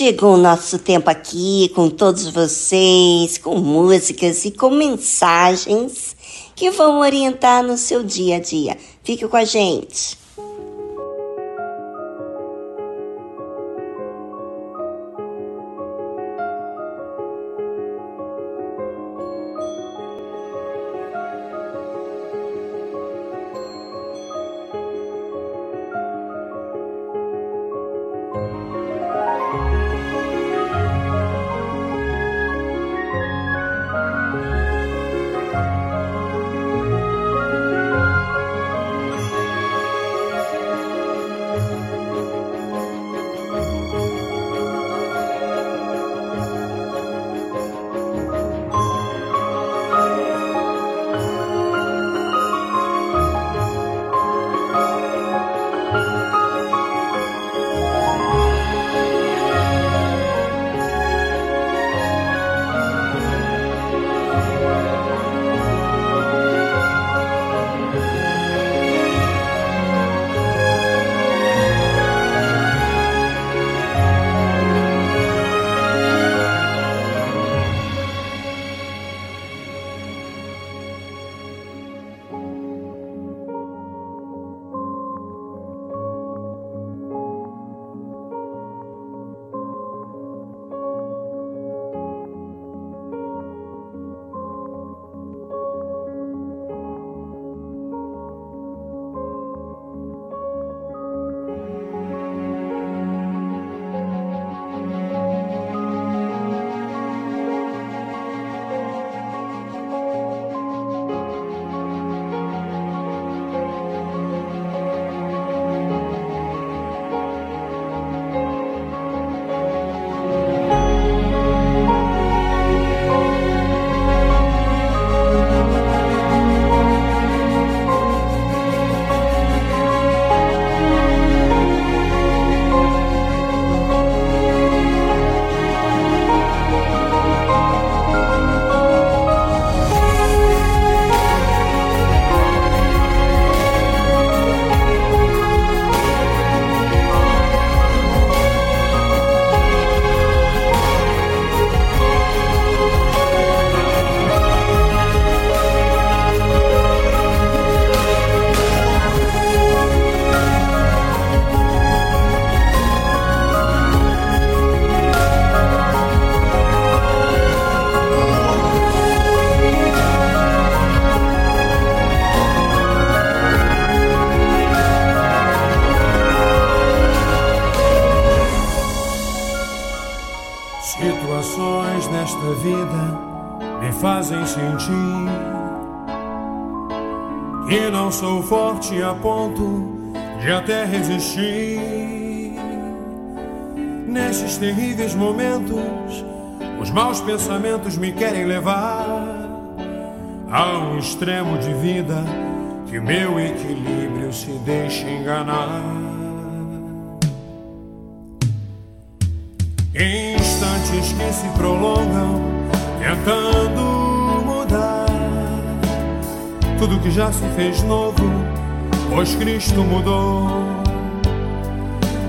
Chegou o nosso tempo aqui com todos vocês, com músicas e com mensagens que vão orientar no seu dia a dia. Fique com a gente. Os maus pensamentos me querem levar a um extremo de vida que meu equilíbrio se deixa enganar. Instantes que se prolongam, tentando mudar tudo que já se fez novo, pois Cristo mudou.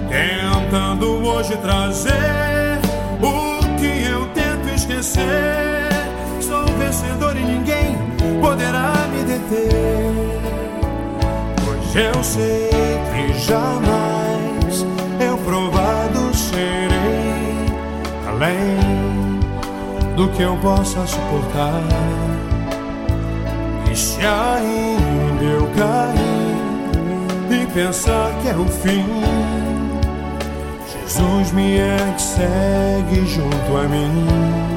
Tentando hoje trazer esquecer. Sou vencedor e ninguém poderá me deter. Pois eu sei que jamais eu provado serei além do que eu possa suportar. E se ainda eu cair e pensar que é o fim, Jesus me é que segue junto a mim.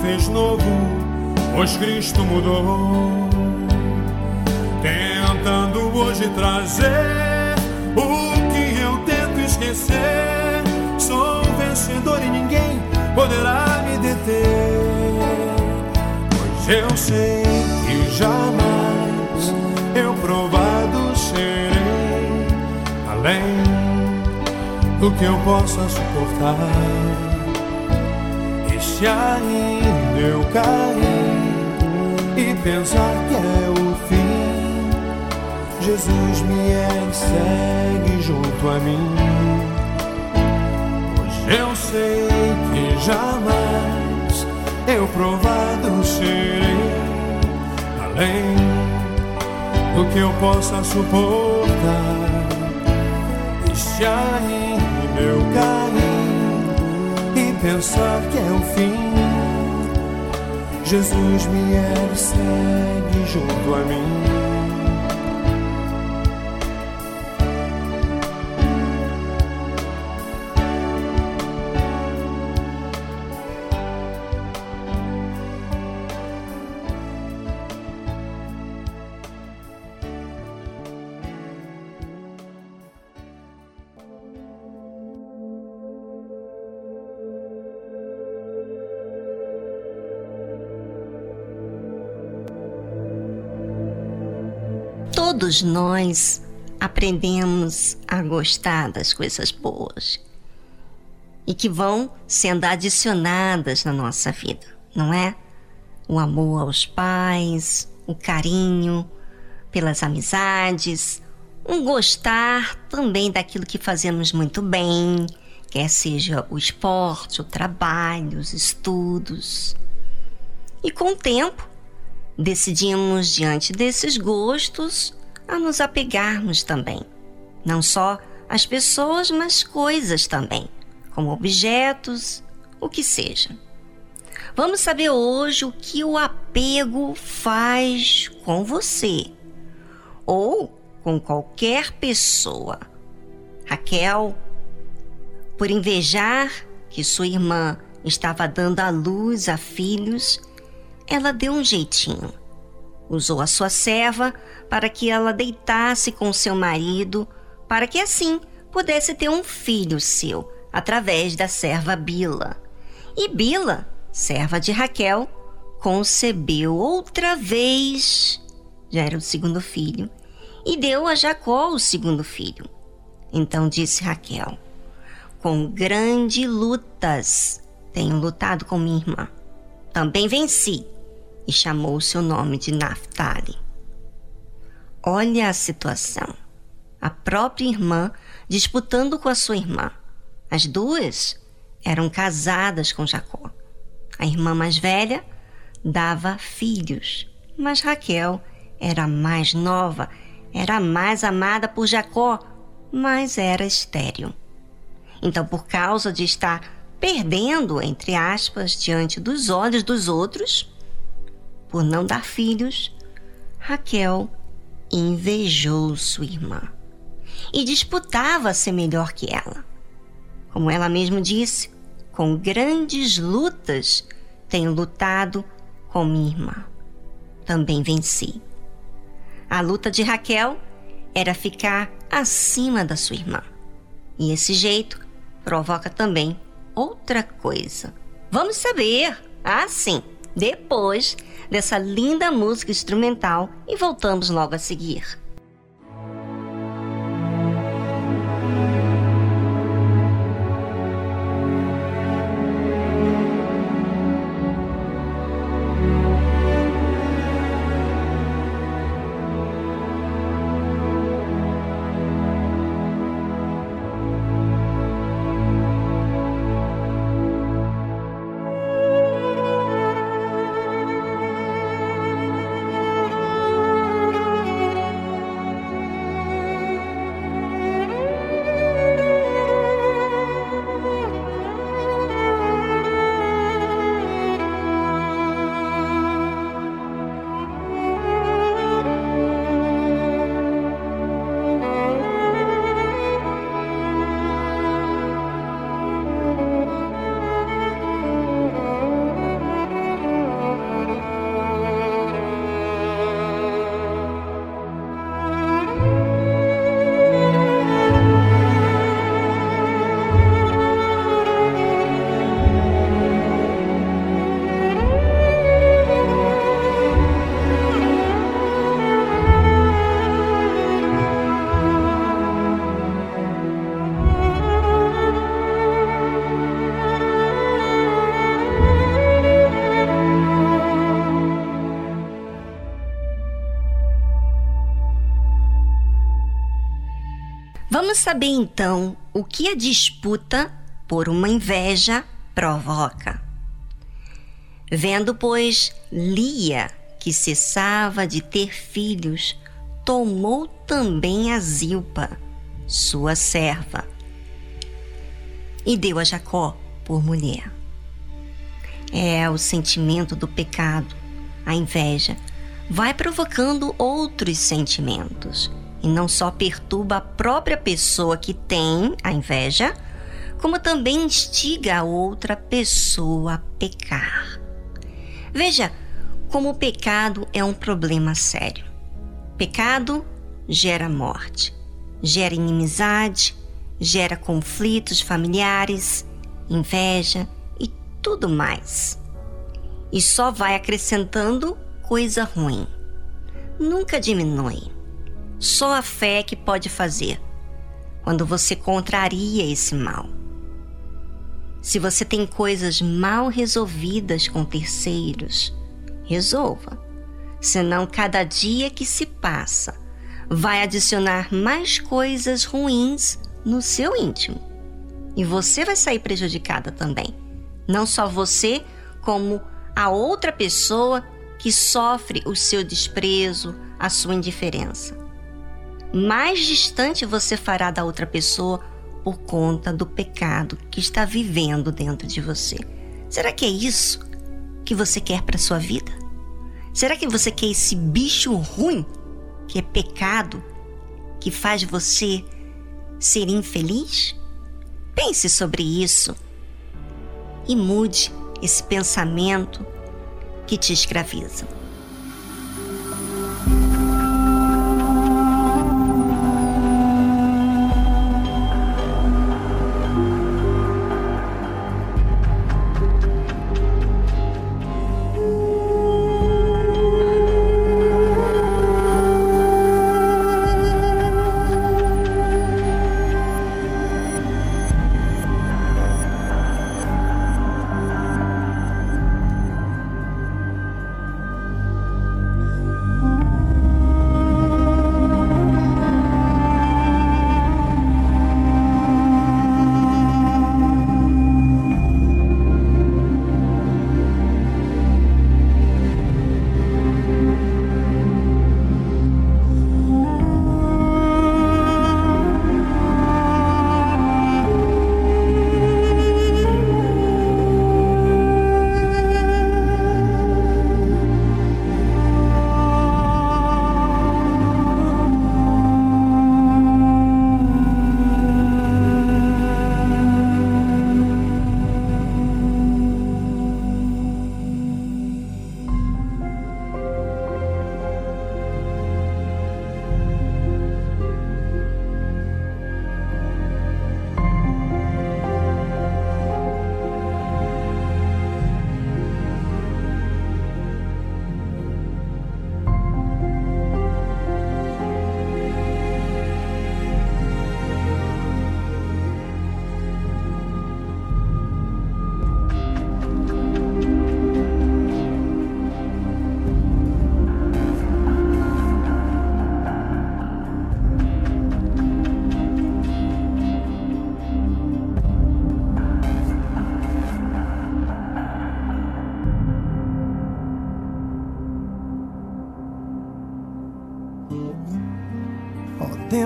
Fez novo, pois Cristo mudou. Tentando hoje trazer o que eu tento esquecer. Sou vencedor e ninguém poderá me deter, pois eu sei que jamais eu provado serei além do que eu possa suportar. E se ainda eu cair e pensar que é o fim, Jesus me segue junto a mim. Pois eu sei que jamais eu provado serei além do que eu possa suportar se ainda eu cair e pensar que é o fim, Jesus me ergue, segue junto a mim. Todos nós aprendemos a gostar das coisas boas e que vão sendo adicionadas na nossa vida, não é? O amor aos pais, o carinho pelas amizades, um gostar também daquilo que fazemos muito bem, quer seja o esporte, o trabalho, os estudos. E com o tempo, decidimos, diante desses gostos, a nos apegarmos também. Não só às pessoas, mas coisas também, como objetos, o que seja. Vamos saber hoje o que o apego faz com você ou com qualquer pessoa. Raquel, por invejar que sua irmã estava dando à luz a filhos, ela deu um jeitinho. Usou a sua serva para que ela deitasse com seu marido, para que assim pudesse ter um filho seu, através da serva Bila. E Bila, serva de Raquel, concebeu outra vez, já era o segundo filho, e deu a Jacó o segundo filho. Então disse Raquel: Com grandes lutas tenho lutado com minha irmã. Também venci e chamou seu nome de Naphtali. Olha a situação. A própria irmã disputando com a sua irmã. As duas eram casadas com Jacó. A irmã mais velha dava filhos, mas Raquel era mais nova, era mais amada por Jacó, mas era estéril. Então, por causa de estar perdendo, entre aspas, diante dos olhos dos outros, por não dar filhos, Raquel invejou sua irmã e disputava ser melhor que ela. Como ela mesma disse, com grandes lutas tenho lutado com minha irmã. Também venci. A luta de Raquel era ficar acima da sua irmã. E esse jeito provoca também outra coisa. Vamos saber, assim, depois dessa linda música instrumental e voltamos logo a seguir. Vamos saber então o que a disputa por uma inveja provoca. Vendo, pois, Lia que cessava de ter filhos, tomou também a Zilpa, sua serva, e deu a Jacó por mulher. É o sentimento do pecado, a inveja, vai provocando outros sentimentos e não só perturba a própria pessoa que tem a inveja, como também instiga a outra pessoa a pecar. Veja como o pecado é um problema sério. Pecado gera morte, gera inimizade, gera conflitos familiares, inveja e tudo mais. E só vai acrescentando coisa ruim. Nunca diminui. Só a fé que pode fazer quando você contraria esse mal. Se você tem coisas mal resolvidas com terceiros, resolva. Senão, cada dia que se passa vai adicionar mais coisas ruins no seu íntimo. E você vai sair prejudicada também. Não só você, como a outra pessoa que sofre o seu desprezo, a sua indiferença mais distante você fará da outra pessoa por conta do pecado que está vivendo dentro de você. Será que é isso que você quer para sua vida? Será que você quer esse bicho ruim que é pecado que faz você ser infeliz? Pense sobre isso e mude esse pensamento que te escraviza.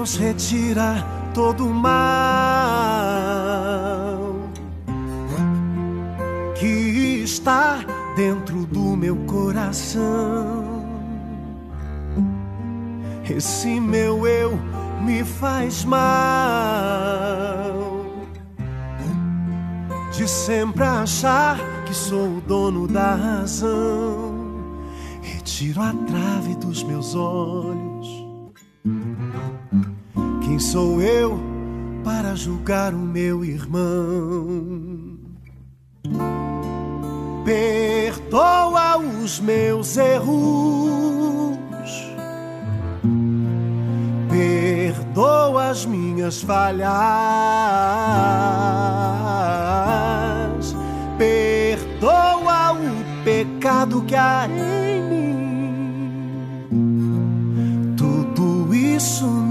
Deus retira todo o mal que está dentro do meu coração. Esse meu eu me faz mal de sempre achar que sou o dono da razão. Retiro a trave dos meus olhos. Quem sou eu para julgar o meu irmão? Perdoa os meus erros. Perdoa as minhas falhas. Perdoa o pecado que há em mim. Tudo isso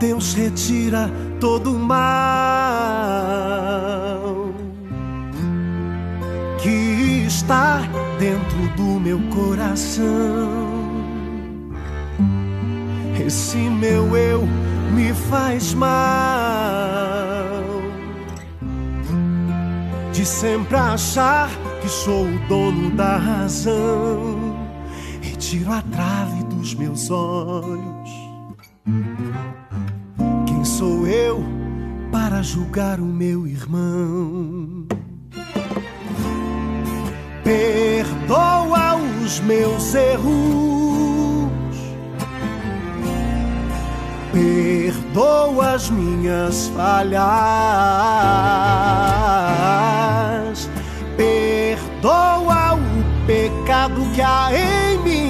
Deus, retira todo o mal que está dentro do meu coração. Esse meu eu me faz mal de sempre achar que sou o dono da razão. Retiro a trave dos meus olhos. Quem sou eu para julgar o meu irmão? Perdoa os meus erros. Perdoa as minhas falhas. Perdoa o pecado que há em mim.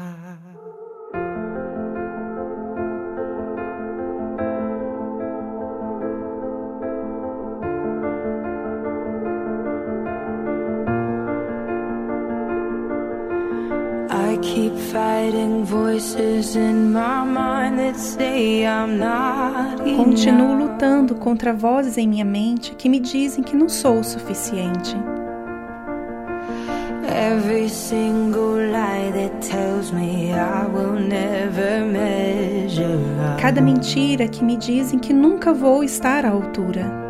Keep fighting voices in my mind that say I'm not Continuo lutando contra vozes em minha mente que me dizem que não sou o suficiente. Every single lie that tells me I will never measure up. Cada mentira que me dizem que nunca vou estar à altura.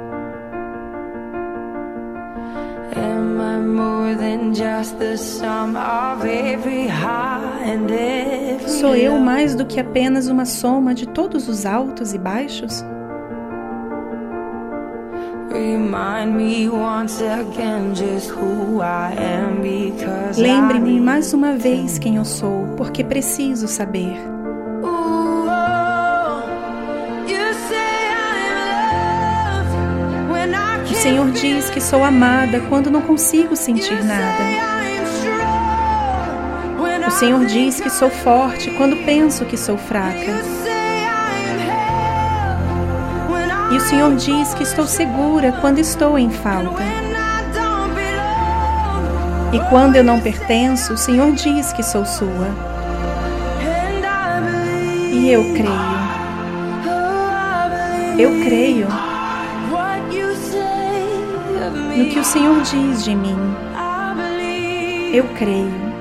Sou eu mais do que apenas uma soma de todos os altos e baixos? Lembre-me mais uma vez quem eu sou, porque preciso saber. Senhor diz que sou amada quando não consigo sentir nada. O Senhor diz que sou forte quando penso que sou fraca. E o Senhor diz que estou segura quando estou em falta. E quando eu não pertenço, o Senhor diz que sou sua. E eu creio. Eu creio no que o Senhor diz de mim. Eu creio.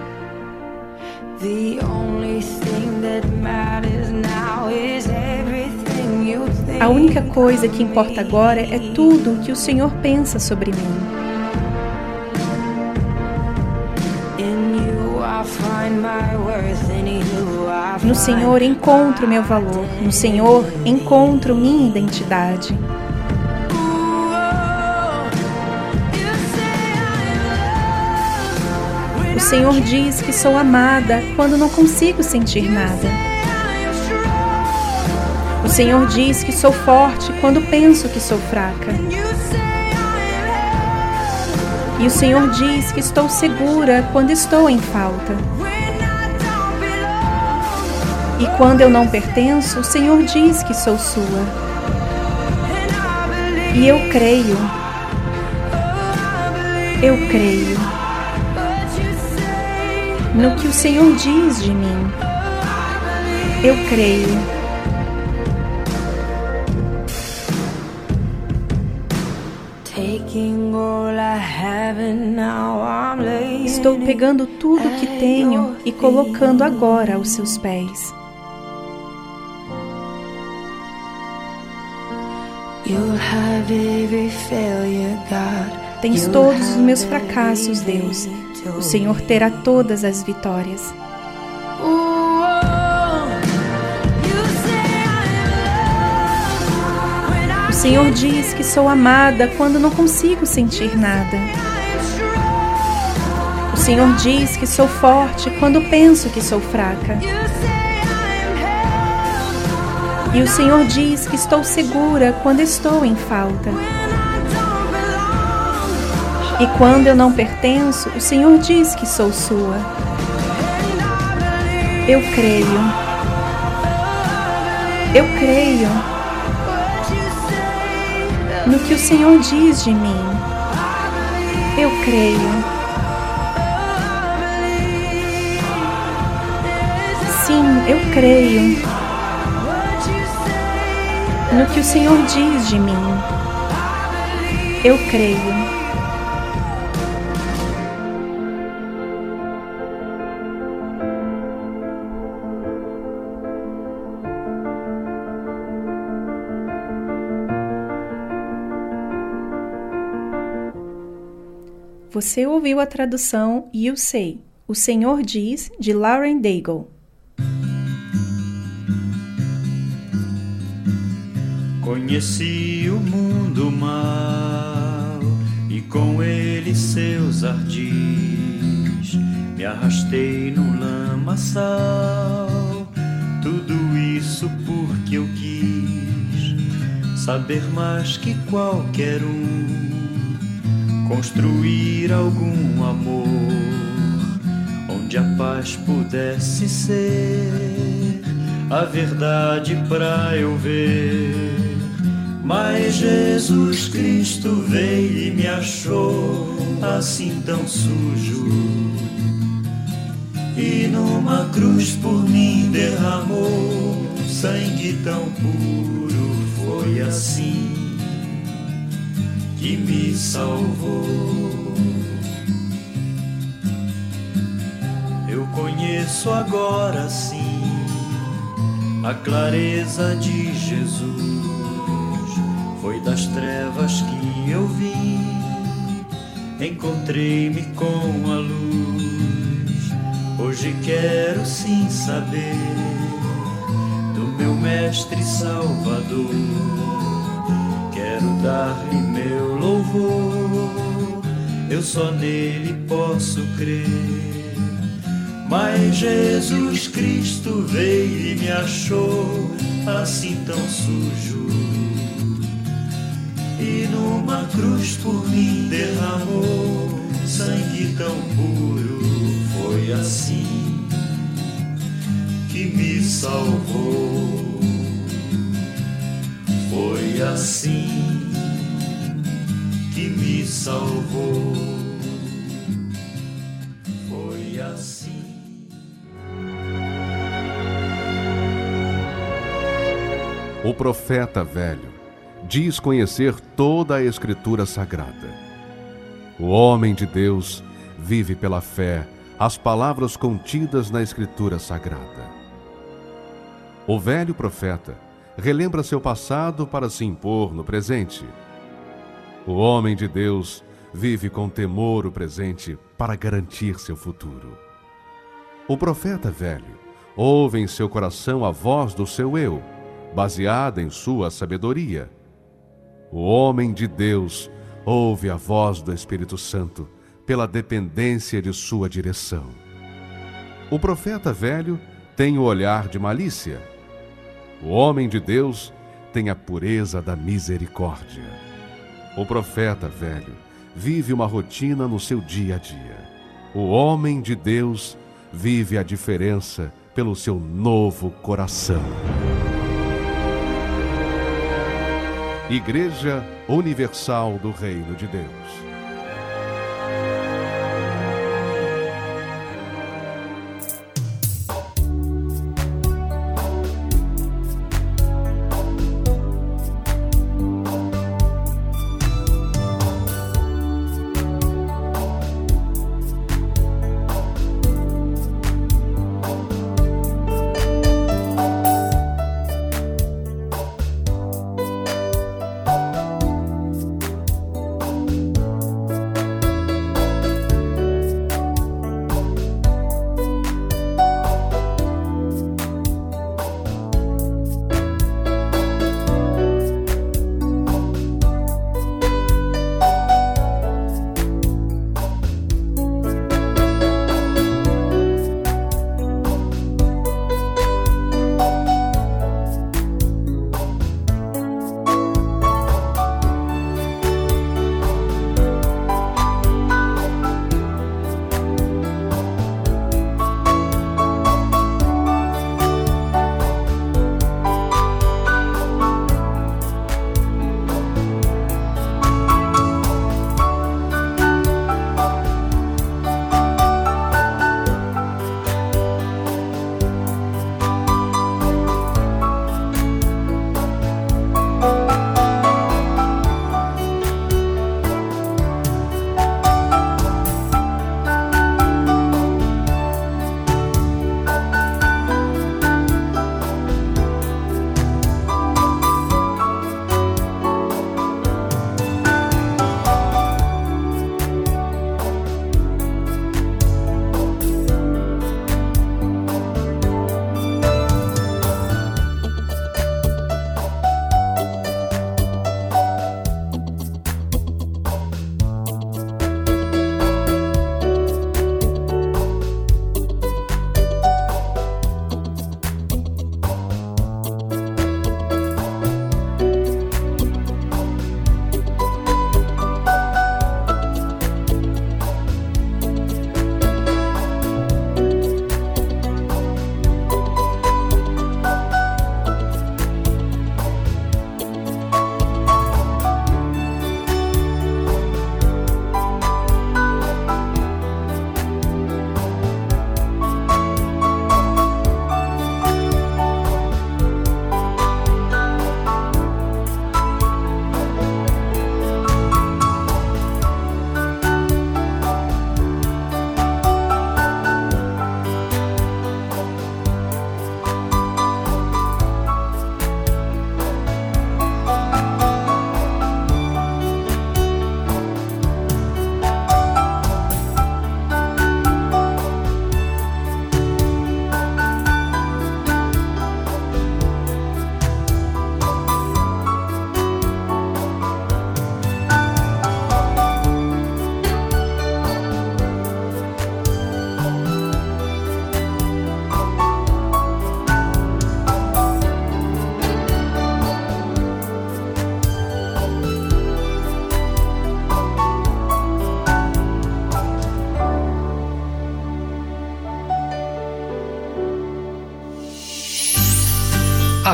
A única coisa que importa agora é tudo o que o Senhor pensa sobre mim. No Senhor encontro meu valor, no Senhor encontro minha identidade. Senhor diz que sou amada quando não consigo sentir nada. O Senhor diz que sou forte quando penso que sou fraca. E o Senhor diz que estou segura quando estou em falta. E quando eu não pertenço, o Senhor diz que sou sua. E eu creio. Eu creio no que o Senhor diz de mim. Eu creio. Estou pegando tudo que tenho e colocando agora aos seus pés. Tens todos os meus fracassos, Deus. O Senhor terá todas as vitórias. Senhor diz que sou amada quando não consigo sentir nada. O Senhor diz que sou forte quando penso que sou fraca. E o Senhor diz que estou segura quando estou em falta. E quando eu não pertenço, o Senhor diz que sou sua. Eu creio. Eu creio no que o Senhor diz de mim. Eu creio. Sim, eu creio no que o Senhor diz de mim. Eu creio. Você ouviu a tradução You Say, O Senhor Diz, de Lauren Daigle. Conheci o mundo mal e com ele seus ardis. Me arrastei num lamaçal, tudo isso porque eu quis saber mais que qualquer um construir algum amor onde a paz pudesse ser a verdade para eu ver. Mas Jesus Cristo veio e me achou assim tão sujo. E numa cruz por mim derramou sangue tão puro. Foi assim que me salvou. Eu conheço agora sim a clareza de Jesus. Foi das trevas que eu vim, encontrei-me com a luz. Hoje quero sim saber do meu Mestre Salvador quero dar-lhe meu louvor, eu só nele posso crer. Mas Jesus Cristo veio e me achou assim tão sujo. E numa cruz por mim derramou sangue tão puro. Foi assim que me salvou. Foi assim que me salvou. Foi assim. O profeta velho diz conhecer toda a Escritura Sagrada. O homem de Deus vive pela fé as palavras contidas na Escritura Sagrada. O velho profeta relembra seu passado para se impor no presente. O homem de Deus vive com temor o presente para garantir seu futuro. O profeta velho ouve em seu coração a voz do seu eu, baseada em sua sabedoria. O homem de Deus ouve a voz do Espírito Santo pela dependência de sua direção. O profeta velho tem o olhar de malícia. O homem de Deus tem a pureza da misericórdia. O profeta velho vive uma rotina no seu dia a dia. O homem de Deus vive a diferença pelo seu novo coração. Igreja Universal do Reino de Deus.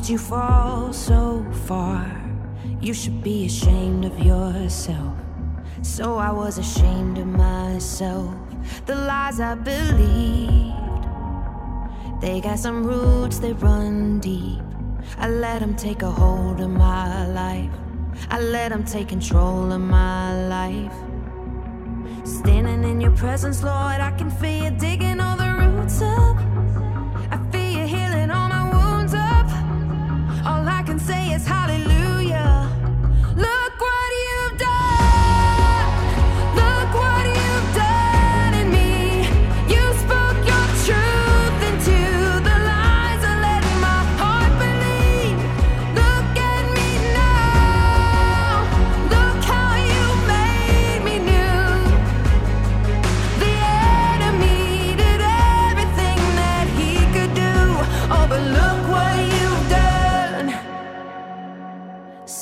did you fall so far? You should be ashamed of yourself. So I was ashamed of myself. The lies I believed, they got some roots that run deep. I let them take a hold of my life. I let them take control of my life. Standing in your presence, Lord, I can feel you digging all the roots up.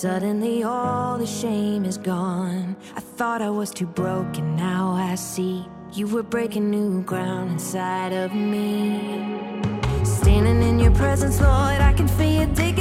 Suddenly all the shame is gone. I thought I was too broken, now I see you were breaking new ground inside of me. Standing in your presence, Lord, I can feel your dignity.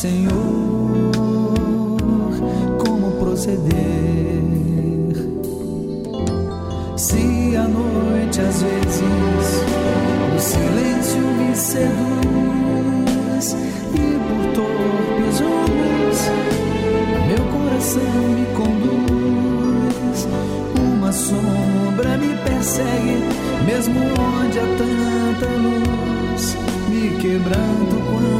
Senhor, como proceder? Se à noite às vezes o silêncio me seduz e por torpes ondas meu coração me conduz, uma sombra me persegue, mesmo onde há tanta luz, me quebrando quando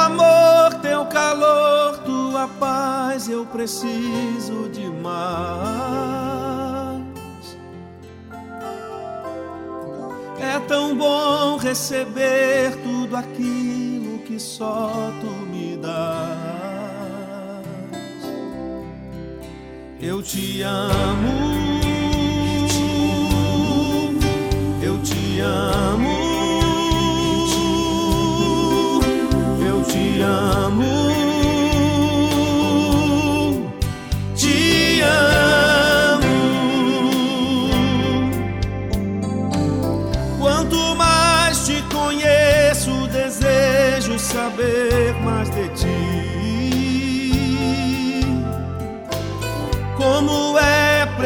Amor, teu calor, tua paz, eu preciso demais. É tão bom receber tudo aquilo que só tu me dás. Eu te amo, eu te amo,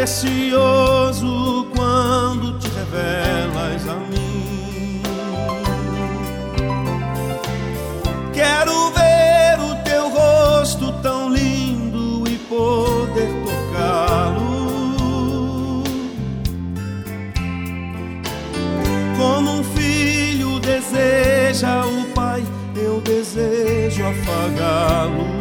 precioso quando te revelas a mim. Quero ver o teu rosto tão lindo e poder tocá-lo. Como um filho deseja o pai, eu desejo afagá-lo.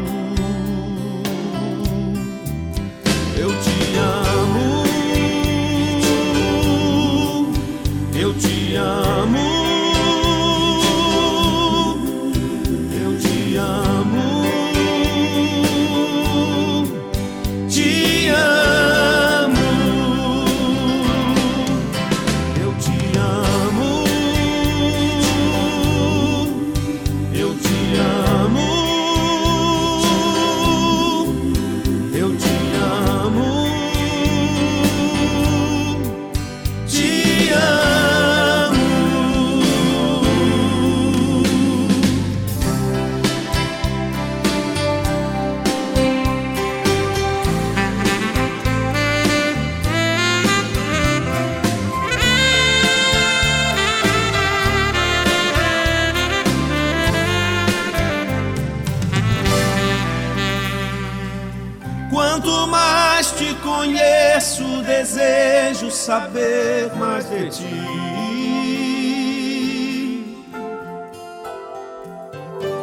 Saber mais de ti.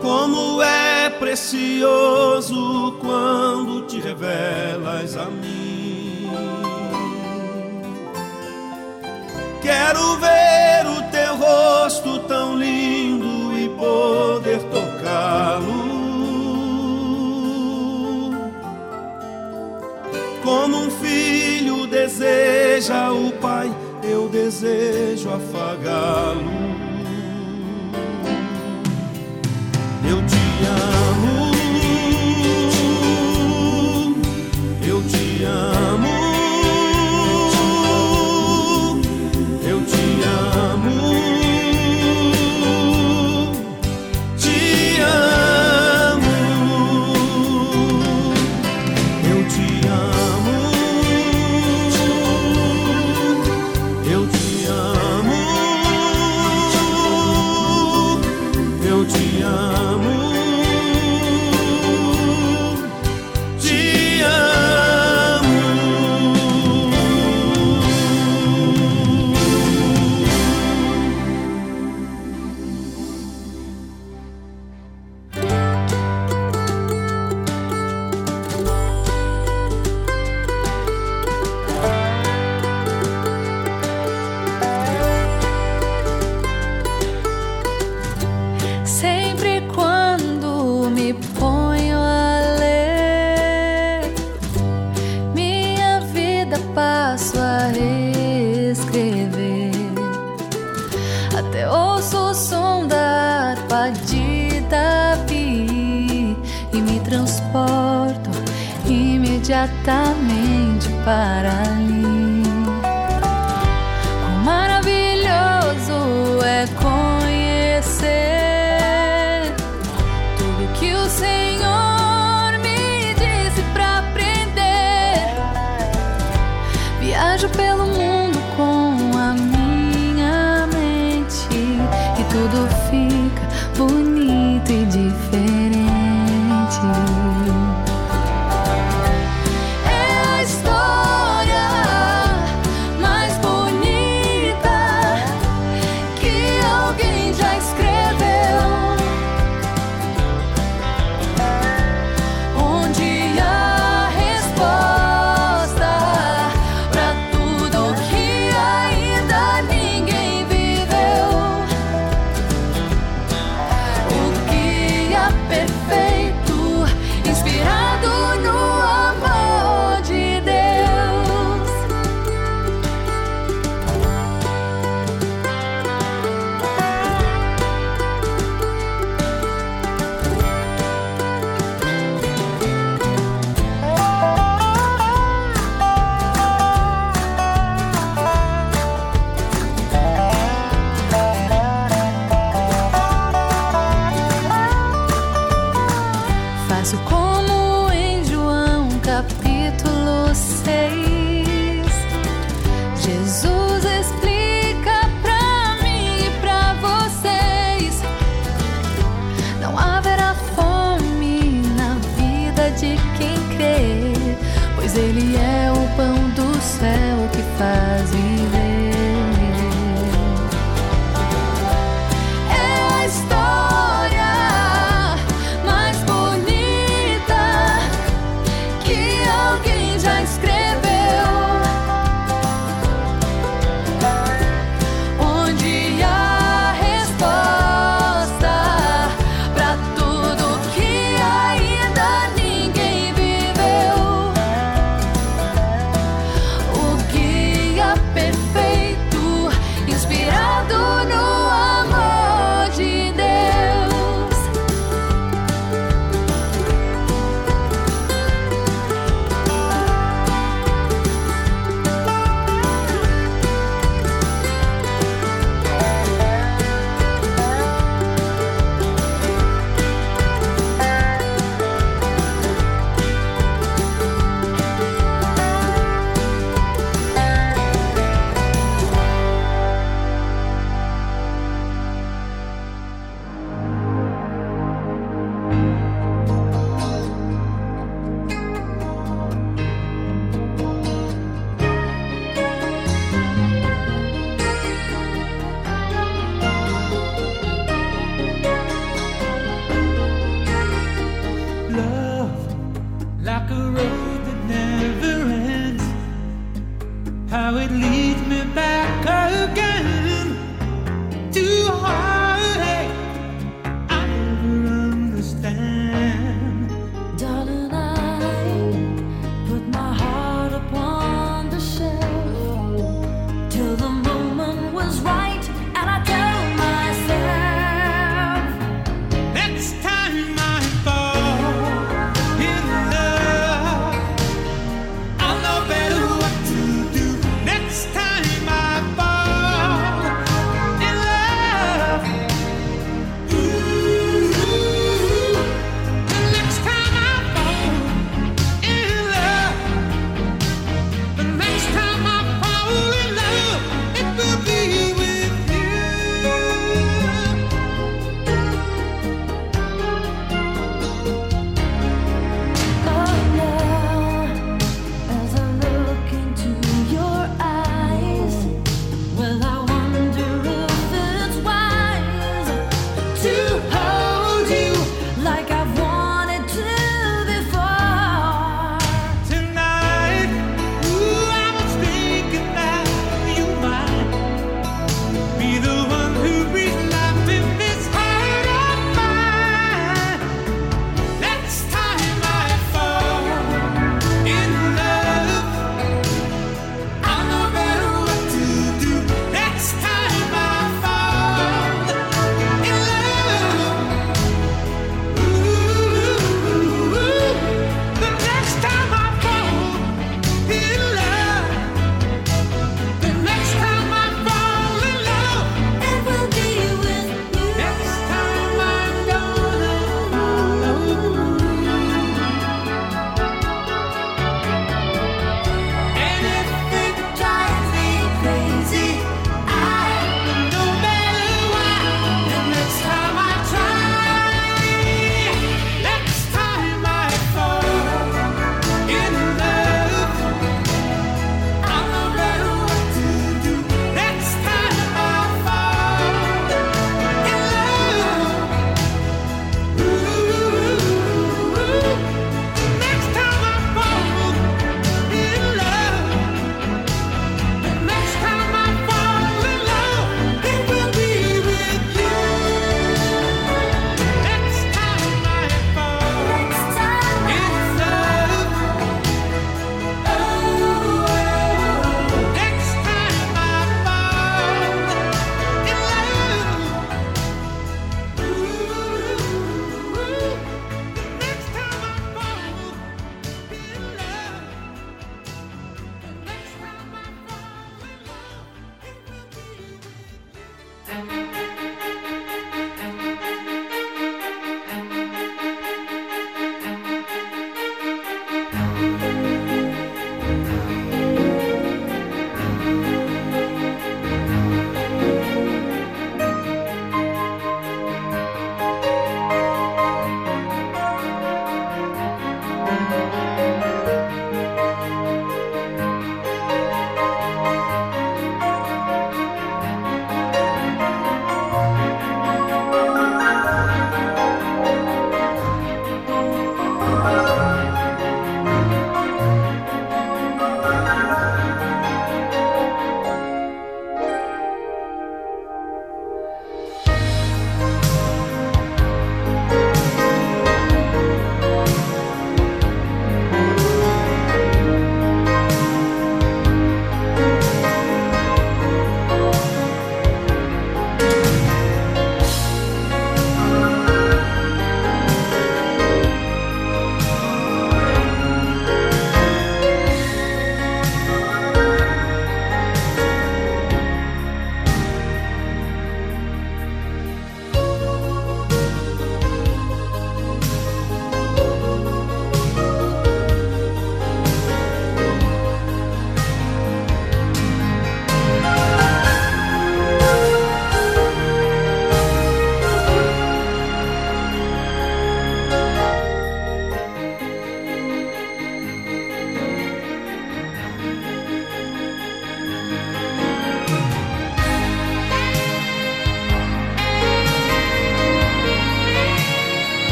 Como é precioso quando te revelas a mim. Quero ver o teu rosto tão lindo e poder tocá-lo. Como um deseja o pai, eu desejo afagá-lo. Eu te amo,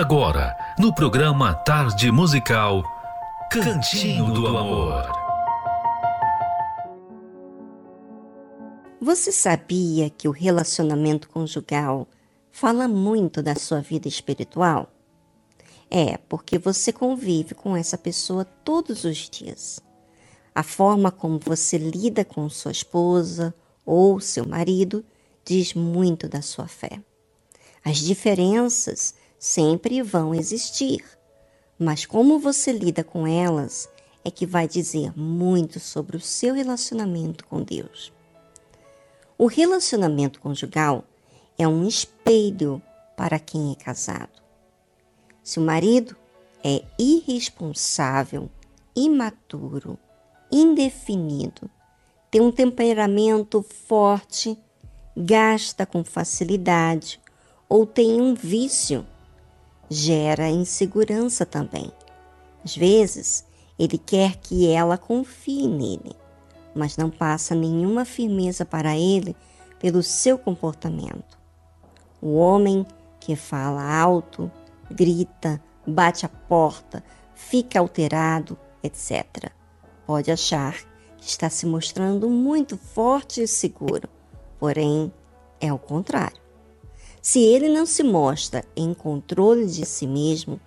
Agora, no programa Tarde Musical, Cantinho do Amor. Você sabia que o relacionamento conjugal fala muito da sua vida espiritual? É, porque você convive com essa pessoa todos os dias. A forma como você lida com sua esposa ou seu marido diz muito da sua fé. As diferenças sempre vão existir, mas como você lida com elas é que vai dizer muito sobre o seu relacionamento com Deus. O relacionamento conjugal é um espelho para quem é casado. Se o marido é irresponsável, imaturo, indefinido, tem um temperamento forte, gasta com facilidade ou tem um vício, gera insegurança também. Às vezes, ele quer que ela confie nele, mas não passa nenhuma firmeza para ele pelo seu comportamento. O homem que fala alto, grita, bate a porta, fica alterado, etc. Pode achar que está se mostrando muito forte e seguro, porém é o contrário. Se ele não se mostra em controle de si mesmo,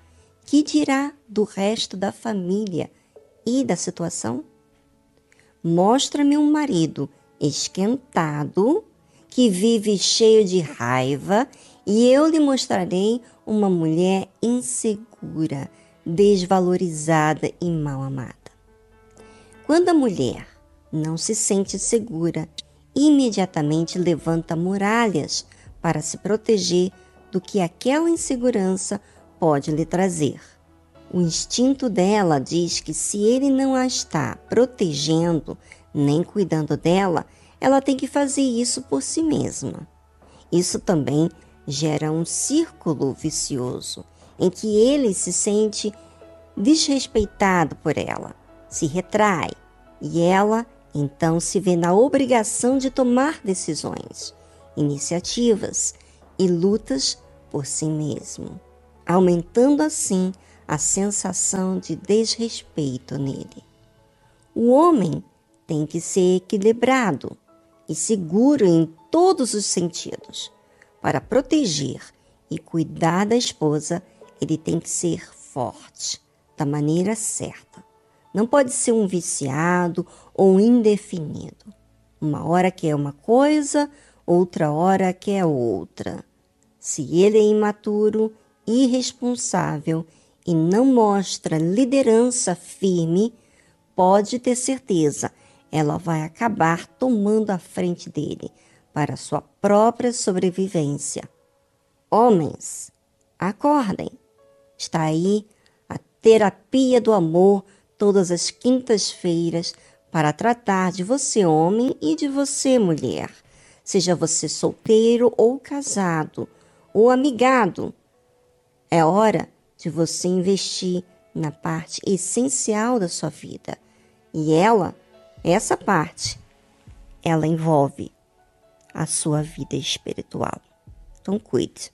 que dirá do resto da família e da situação? Mostra-me um marido esquentado que vive cheio de raiva e eu lhe mostrarei uma mulher insegura, desvalorizada e mal amada. Quando a mulher não se sente segura, imediatamente levanta muralhas para se proteger do que aquela insegurança pode lhe trazer. O instinto dela diz que se ele não a está protegendo nem cuidando dela, ela tem que fazer isso por si mesma. Isso também gera um círculo vicioso em que ele se sente desrespeitado por ela, se retrai e ela então se vê na obrigação de tomar decisões, iniciativas e lutas por si mesmo, aumentando assim a sensação de desrespeito nele. O homem tem que ser equilibrado e seguro em todos os sentidos. Para proteger e cuidar da esposa, ele tem que ser forte, da maneira certa. Não pode ser um viciado ou indefinido. Uma hora quer uma coisa, outra hora quer outra. Se ele é imaturo, irresponsável e não mostra liderança firme, pode ter certeza, ela vai acabar tomando a frente dele para sua própria sobrevivência. Homens, acordem! Está aí a terapia do amor todas as quintas-feiras para tratar de você, homem, e de você, mulher. Seja você solteiro ou casado, ou amigado. É hora de você investir na parte essencial da sua vida. E ela, essa parte, ela envolve a sua vida espiritual. Então cuide.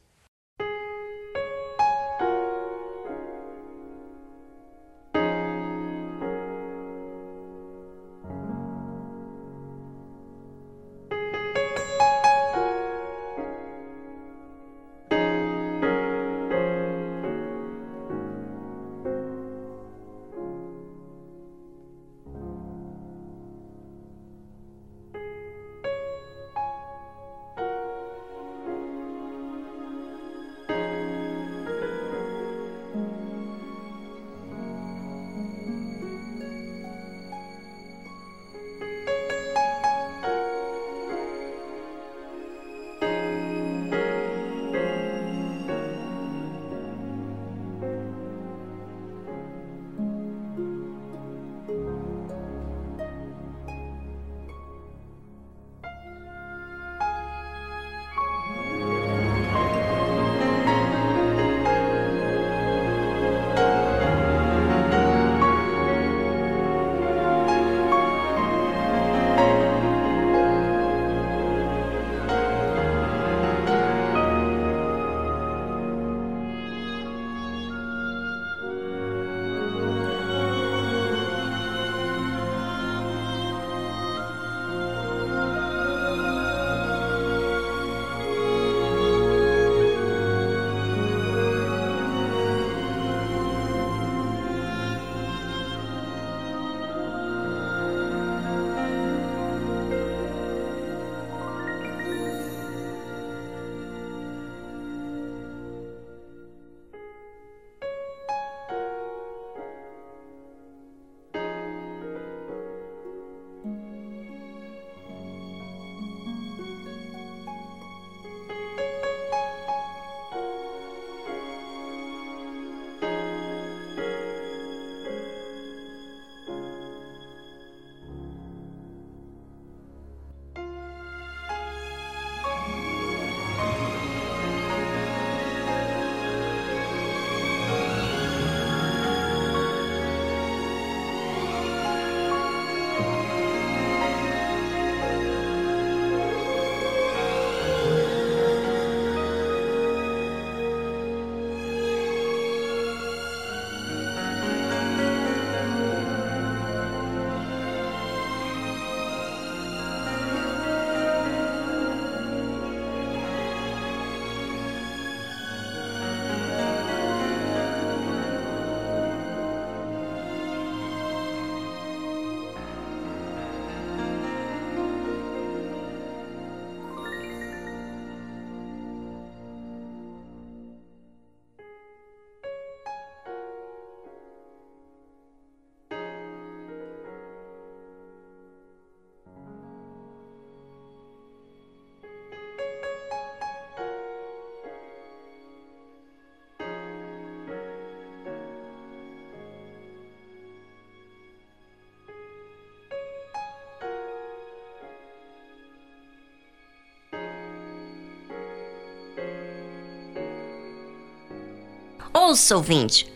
Ouça, ouvinte,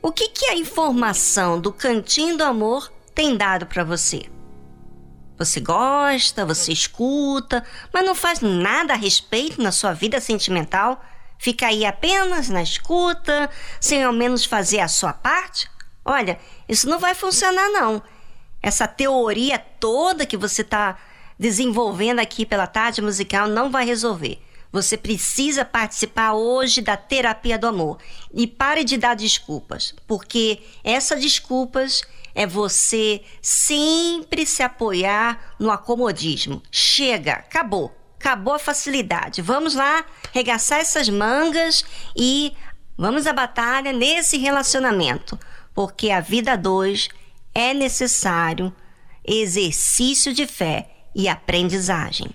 o que, que a informação do Cantinho do Amor tem dado para você? Você gosta, você escuta, mas não faz nada a respeito na sua vida sentimental? Fica aí apenas na escuta, sem ao menos fazer a sua parte? Olha, isso não vai funcionar não. Essa teoria toda que você está desenvolvendo aqui pela tarde musical não vai resolver. Você precisa participar hoje da terapia do amor. E pare de dar desculpas, porque essas desculpas é você sempre se apoiar no acomodismo. Chega, acabou. Acabou a facilidade. Vamos lá regaçar essas mangas e vamos à batalha nesse relacionamento, porque a vida dois é necessário exercício de fé e aprendizagem.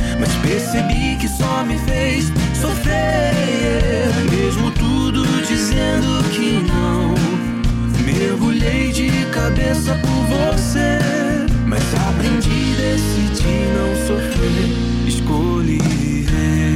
mas percebi que só me fez sofrer. Mesmo tudo dizendo que não, mergulhei de cabeça por você. Mas aprendi, decidi não sofrer, escolhi viver.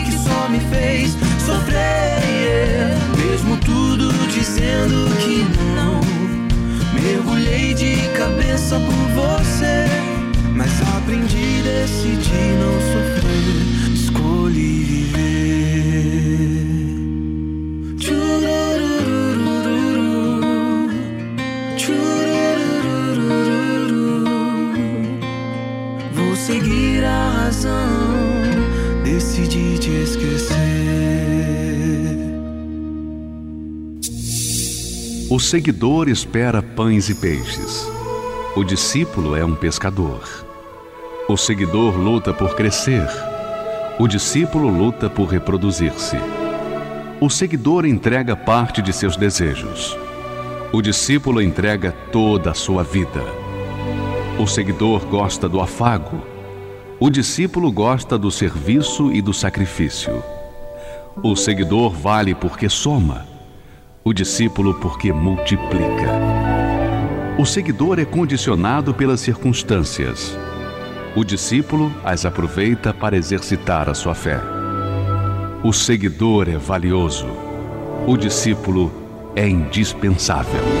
só me fez sofrer. Mesmo tudo dizendo que não, mergulhei de cabeça por você. Mas aprendi, decidi não sofrer, escolhi O seguidor espera pães e peixes. O discípulo é um pescador. O seguidor luta por crescer. O discípulo luta por reproduzir-se. O seguidor entrega parte de seus desejos. O discípulo entrega toda a sua vida. O seguidor gosta do afago. O discípulo gosta do serviço e do sacrifício. O seguidor vale porque soma. O discípulo porque multiplica. O seguidor é condicionado pelas circunstâncias. O discípulo as aproveita para exercitar a sua fé. O seguidor é valioso. O discípulo é indispensável.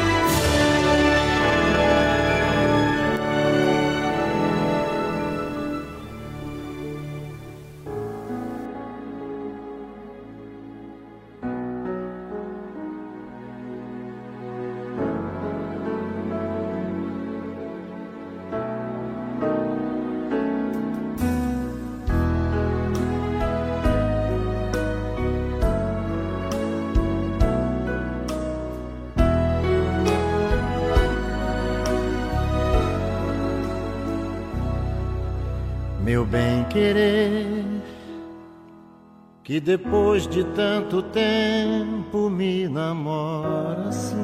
Que depois de tanto tempo me namora assim.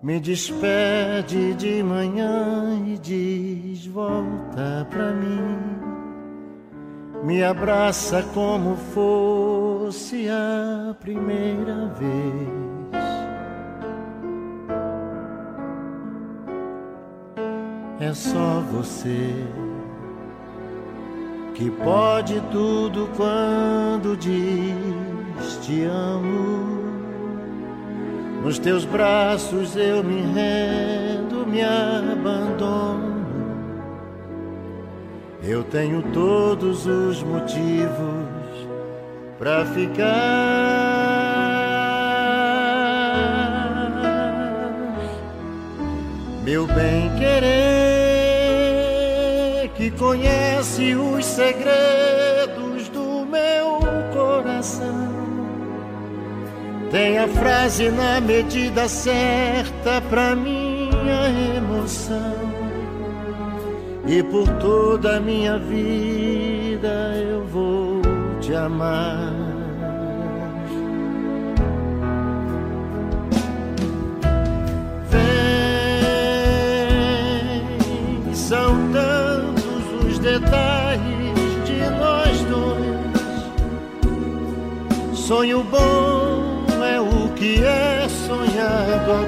Me despede de manhã e diz: volta pra mim. Me abraça como fosse a primeira vez. É só você que pode tudo quando diz te amo. Nos teus braços eu me rendo, me abandono. Eu tenho todos os motivos para ficar. Meu bem querer, que conhece os segredos do meu coração. Tem a frase na medida certa pra minha emoção. E por toda a minha vida eu vou te amar. Sonho bom é o que é sonhado a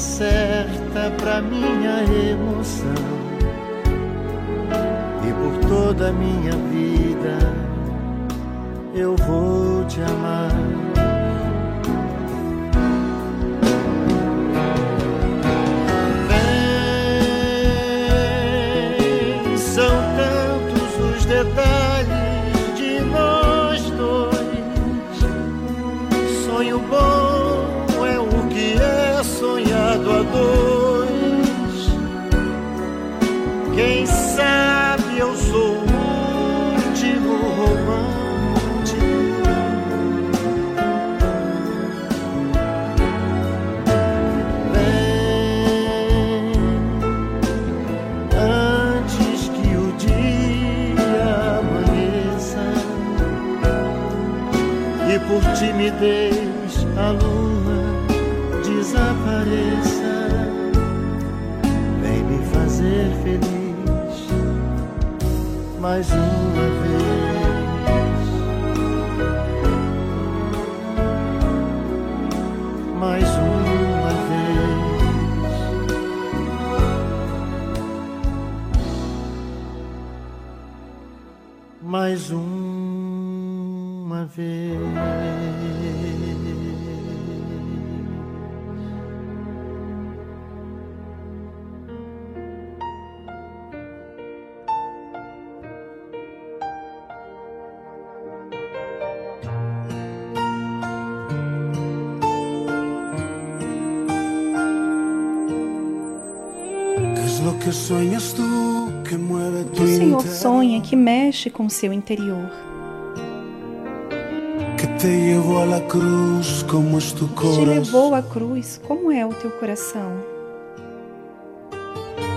certa pra minha mais uma que mexe com seu interior, que te a la cruz como tu que te levou à cruz. Como é o teu coração?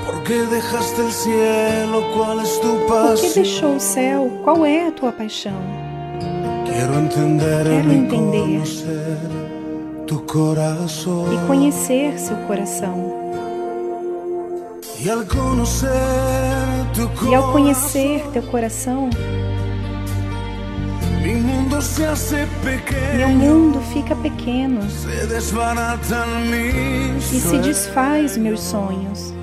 ¿Por qué dejaste el cielo? ¿Cuál es tu Por que pasión? deixou o céu? Qual é a tua paixão? Quiero entender Quero entender. tu corazón. E conhecer seu coração. Y al conocer tu E ao conhecer teu coração, meu mundo fica pequeno e se desfaz meus sonhos.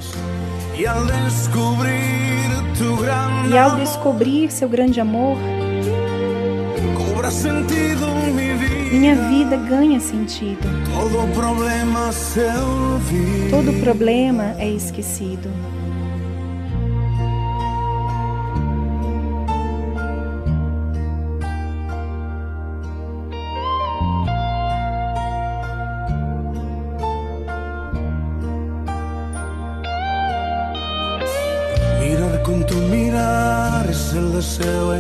E ao descobrir seu grande amor, minha vida ganha sentido. Todo problema é esquecido.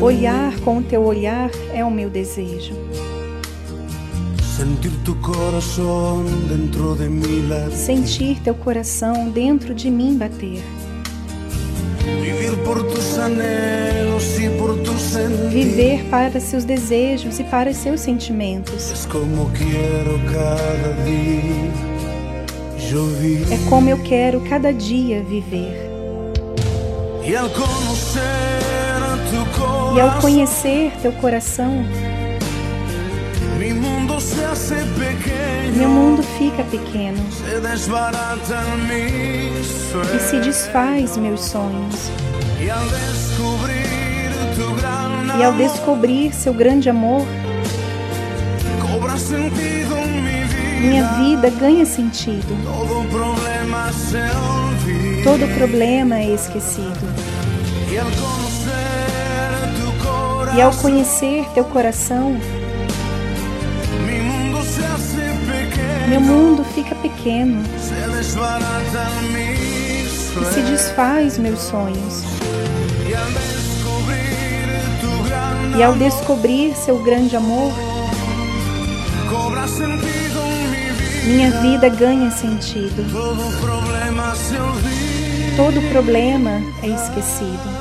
Olhar com o teu olhar é o meu desejo. Sentir teu coração dentro de mim bater. Viver para seus desejos e para seus sentimentos. É como eu quero cada dia viver. Conocer tu corazón, E ao conhecer teu coração, meu mundo fica pequeno e se desfaz meus sonhos. E ao descobrir seu grande amor, minha vida ganha sentido. Todo problema é esquecido. E ao conhecer teu coração, meu mundo fica pequeno e se desfaz meus sonhos. E ao descobrir seu grande amor, minha vida ganha sentido. Todo problema é esquecido.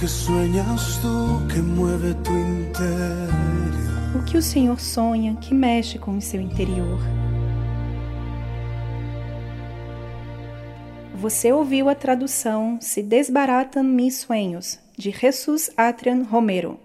Que sueñas tú que mueve tu interior? O que o Senhor sonha que mexe com o seu interior? Você ouviu a tradução Se Desbaratam Mis Sueños, de Jesus Atrian Romero.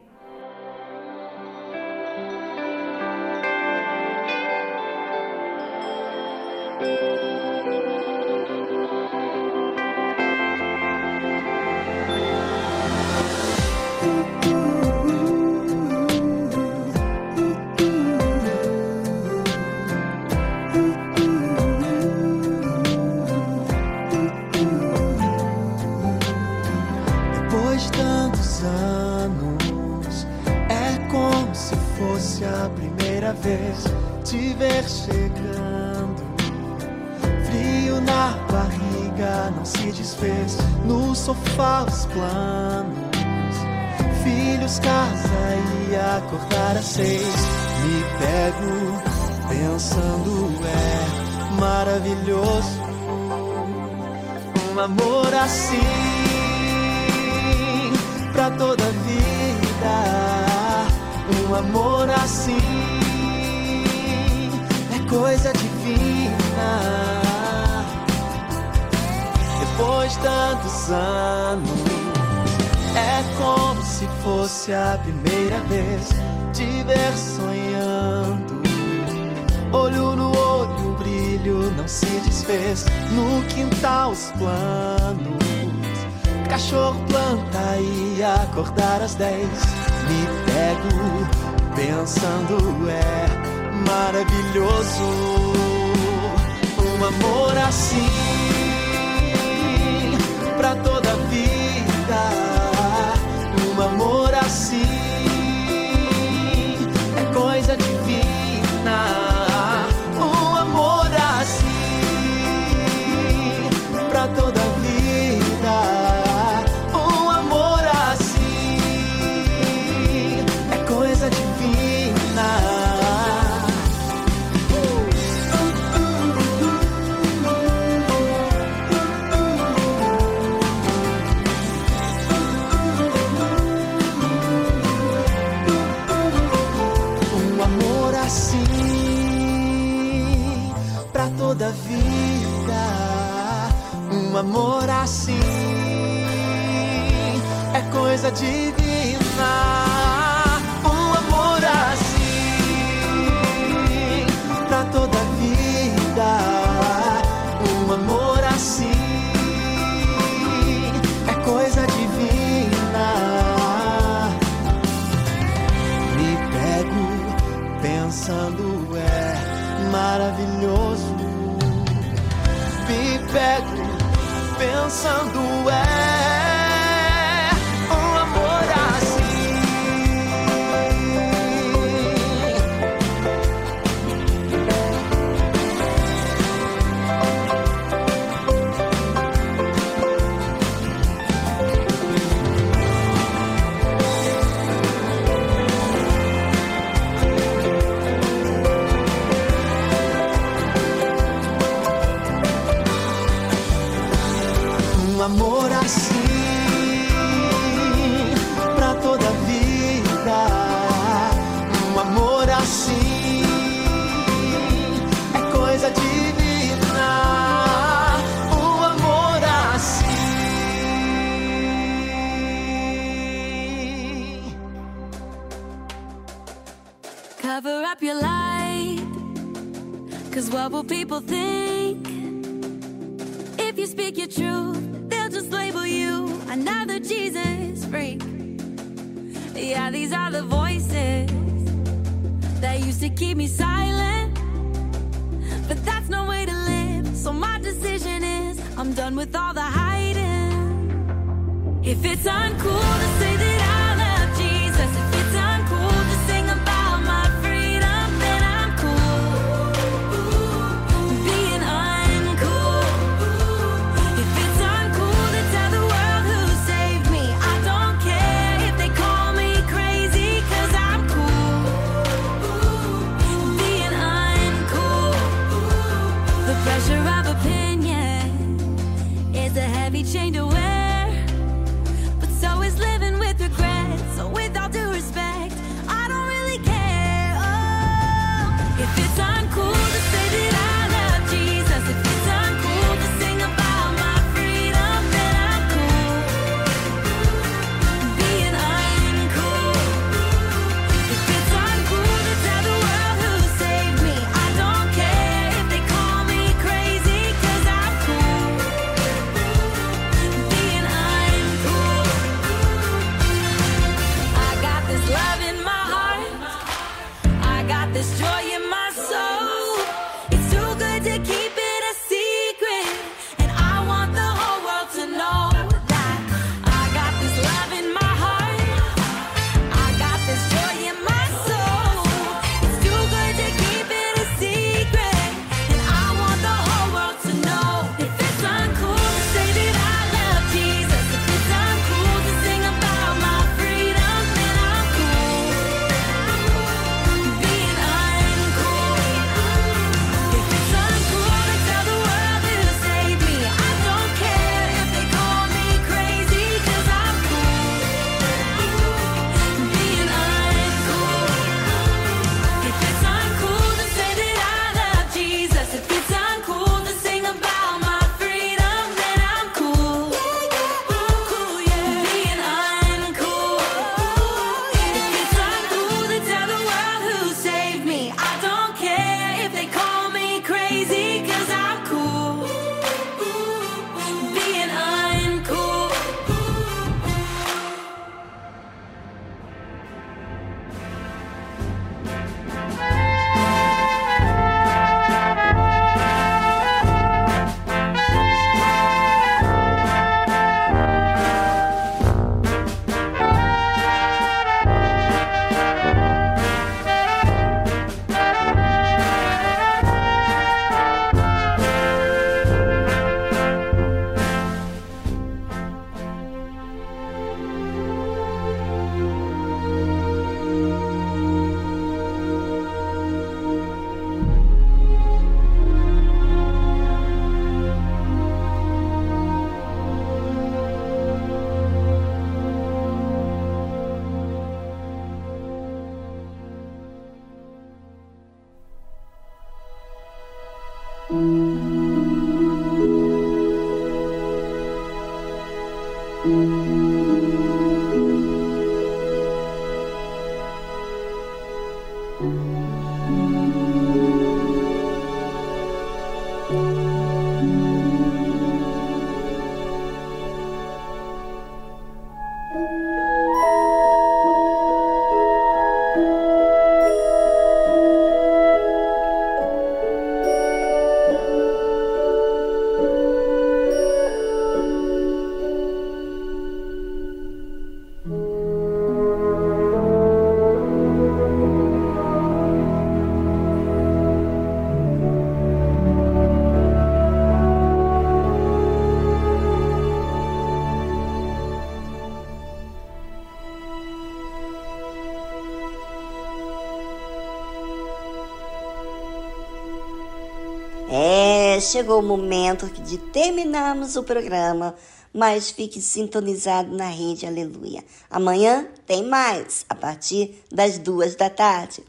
Chegou o momento de terminarmos o programa, mas fique sintonizado na rede Aleluia. Amanhã tem mais, a partir das duas da tarde.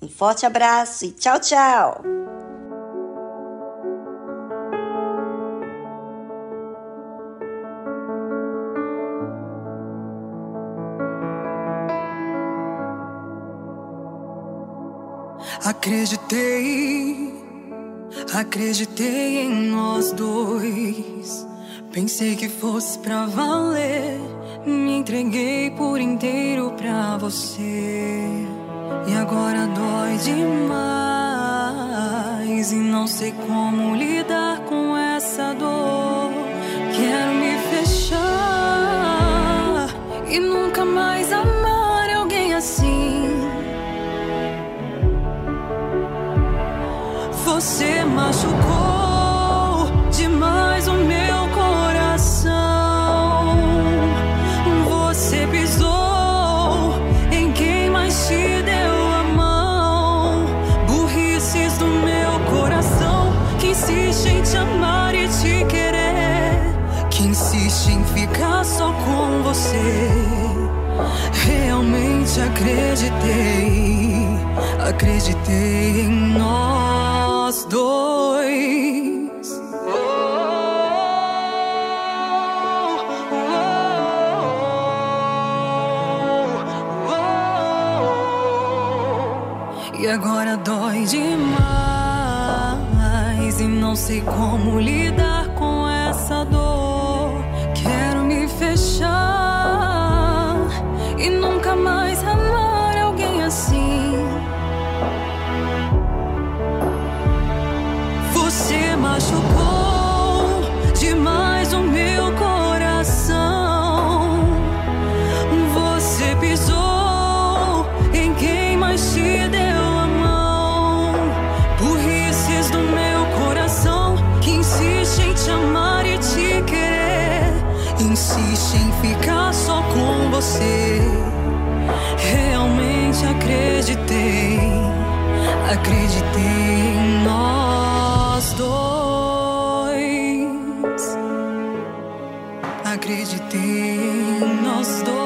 Um forte abraço e tchau, tchau! Acreditei, acreditei em nós dois. Pensei que fosse pra valer. Me entreguei por inteiro pra você. E agora dói demais. E não sei como lidar com essa dor. Quero me fechar e nunca mais amar Você machucou demais o meu coração. Você pisou em quem mais te deu a mão. Burrices do meu coração que insiste em te amar e te querer. Que insiste em ficar só com você. Realmente acreditei, acreditei em nós dois. E agora dói demais e não sei como lidar com essa dor. Quero me fechar e nunca Em ficar só com você. Realmente acreditei, acreditei em nós dois. Acreditei em nós dois.